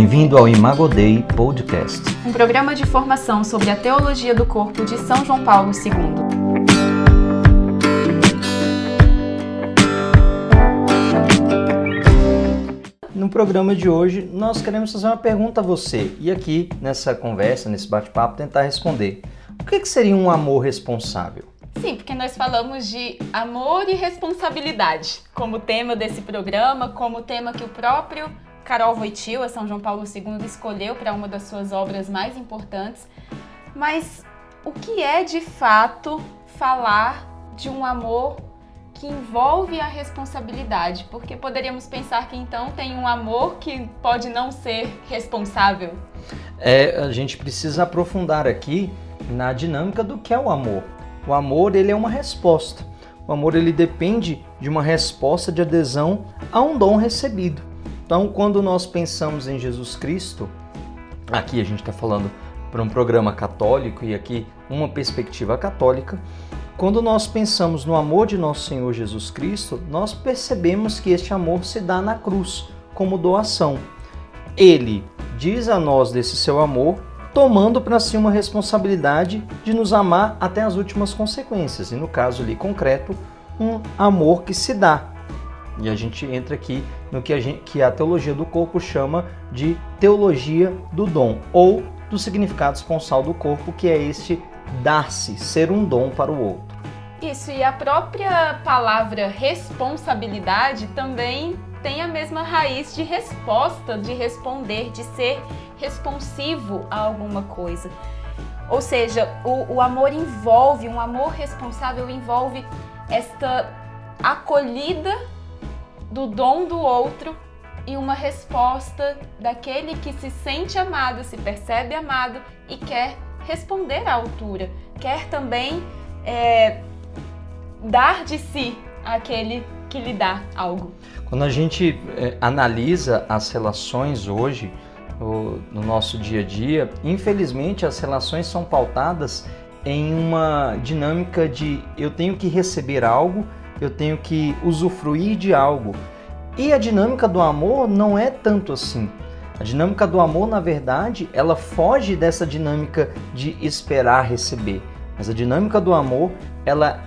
Bem-vindo ao Imagodei Podcast, um programa de formação sobre a teologia do corpo de São João Paulo II. No programa de hoje, nós queremos fazer uma pergunta a você e aqui nessa conversa, nesse bate-papo, tentar responder. O que seria um amor responsável? Sim, porque nós falamos de amor e responsabilidade como tema desse programa, como tema que o próprio Carol Voitil, a São João Paulo II, escolheu para uma das suas obras mais importantes. Mas o que é de fato falar de um amor que envolve a responsabilidade? Porque poderíamos pensar que então tem um amor que pode não ser responsável. É, a gente precisa aprofundar aqui na dinâmica do que é o amor. O amor ele é uma resposta. O amor ele depende de uma resposta de adesão a um dom recebido. Então, quando nós pensamos em Jesus Cristo, aqui a gente está falando para um programa católico e aqui uma perspectiva católica, quando nós pensamos no amor de nosso Senhor Jesus Cristo, nós percebemos que este amor se dá na cruz como doação. Ele diz a nós desse seu amor, tomando para si uma responsabilidade de nos amar até as últimas consequências, e no caso ali concreto, um amor que se dá. E a gente entra aqui no que a, gente, que a teologia do corpo chama de teologia do dom, ou do significado esponsal do corpo, que é este dar-se, ser um dom para o outro. Isso, e a própria palavra responsabilidade também tem a mesma raiz de resposta, de responder, de ser responsivo a alguma coisa. Ou seja, o, o amor envolve, um amor responsável envolve esta acolhida do dom do outro e uma resposta daquele que se sente amado, se percebe amado e quer responder à altura, quer também é, dar de si àquele que lhe dá algo. Quando a gente é, analisa as relações hoje, no nosso dia a dia, infelizmente as relações são pautadas em uma dinâmica de eu tenho que receber algo eu tenho que usufruir de algo. E a dinâmica do amor não é tanto assim. A dinâmica do amor, na verdade, ela foge dessa dinâmica de esperar receber. Mas a dinâmica do amor, ela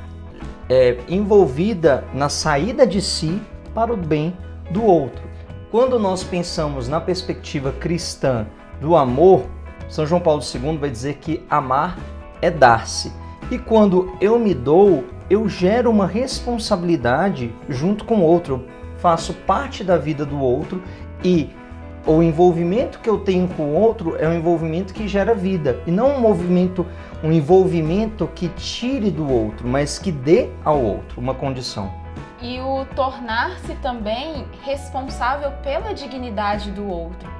é envolvida na saída de si para o bem do outro. Quando nós pensamos na perspectiva cristã do amor, São João Paulo II vai dizer que amar é dar-se. E quando eu me dou, eu gero uma responsabilidade junto com o outro, faço parte da vida do outro e o envolvimento que eu tenho com o outro é um envolvimento que gera vida e não um movimento, um envolvimento que tire do outro, mas que dê ao outro uma condição. E o tornar-se também responsável pela dignidade do outro.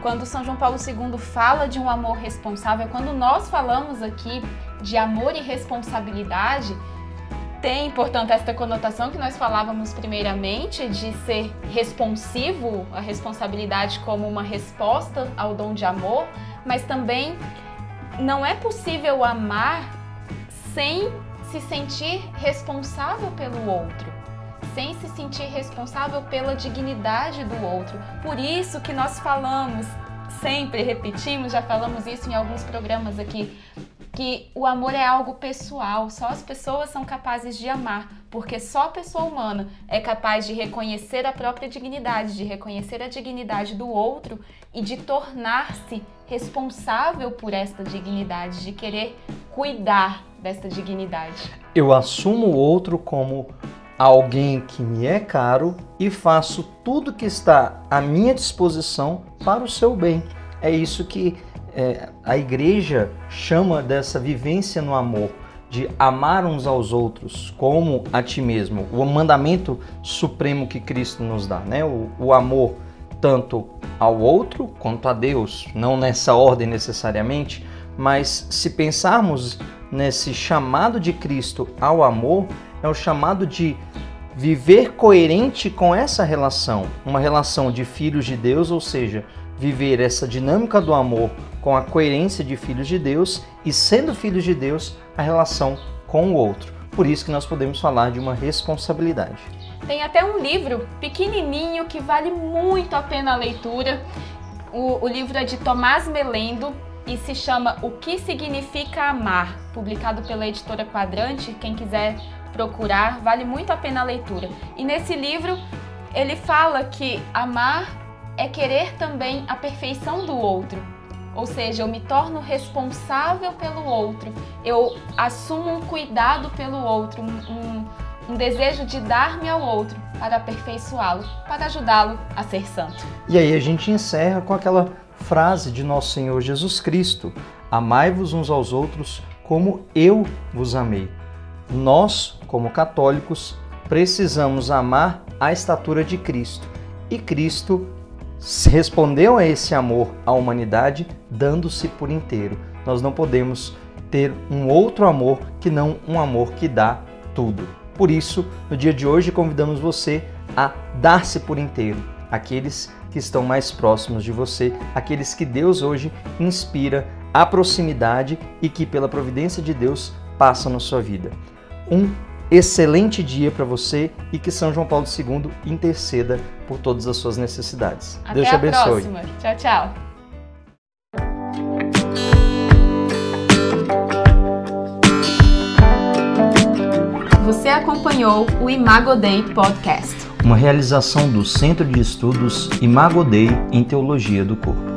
Quando São João Paulo II fala de um amor responsável, quando nós falamos aqui de amor e responsabilidade, tem, portanto, esta conotação que nós falávamos primeiramente de ser responsivo, a responsabilidade como uma resposta ao dom de amor, mas também não é possível amar sem se sentir responsável pelo outro, sem se sentir responsável pela dignidade do outro. Por isso que nós falamos, sempre repetimos, já falamos isso em alguns programas aqui, que o amor é algo pessoal, só as pessoas são capazes de amar, porque só a pessoa humana é capaz de reconhecer a própria dignidade, de reconhecer a dignidade do outro e de tornar-se responsável por esta dignidade, de querer cuidar desta dignidade. Eu assumo o outro como alguém que me é caro e faço tudo que está à minha disposição para o seu bem. É isso que é, a igreja chama dessa vivência no amor, de amar uns aos outros como a ti mesmo, o mandamento supremo que Cristo nos dá, né? O, o amor tanto ao outro quanto a Deus, não nessa ordem necessariamente, mas se pensarmos nesse chamado de Cristo ao amor, é o chamado de viver coerente com essa relação, uma relação de filhos de Deus, ou seja, viver essa dinâmica do amor com a coerência de filhos de Deus e, sendo filhos de Deus, a relação com o outro. Por isso que nós podemos falar de uma responsabilidade. Tem até um livro pequenininho que vale muito a pena a leitura. O, o livro é de Tomás Melendo e se chama O que Significa Amar, publicado pela editora Quadrante. Quem quiser procurar, vale muito a pena a leitura. E nesse livro ele fala que amar é querer também a perfeição do outro. Ou seja, eu me torno responsável pelo outro, eu assumo um cuidado pelo outro, um, um, desejo de dar-me ao outro para aperfeiçoá-lo, para ajudá-lo a ser santo. E aí a gente encerra com aquela frase de nosso Senhor Jesus Cristo: Amai-vos uns aos outros como eu vos amei. Nós, como católicos, precisamos amar a estatura de Cristo. E Cristo respondeu a esse amor à humanidade dando-se por inteiro. Nós não podemos ter um outro amor que não um amor que dá tudo. Por isso, no dia de hoje, convidamos você a dar-se por inteiro, aqueles que estão mais próximos de você, aqueles que Deus hoje inspira a proximidade e que, pela providência de Deus, passam na sua vida. Um excelente dia para você e que São João Paulo II interceda por todas as suas necessidades. Até Deus te abençoe. Próxima. Tchau, tchau. Você acompanhou o Imago Dei Podcast. Uma realização do Centro de Estudos Imago Dei em Teologia do Corpo.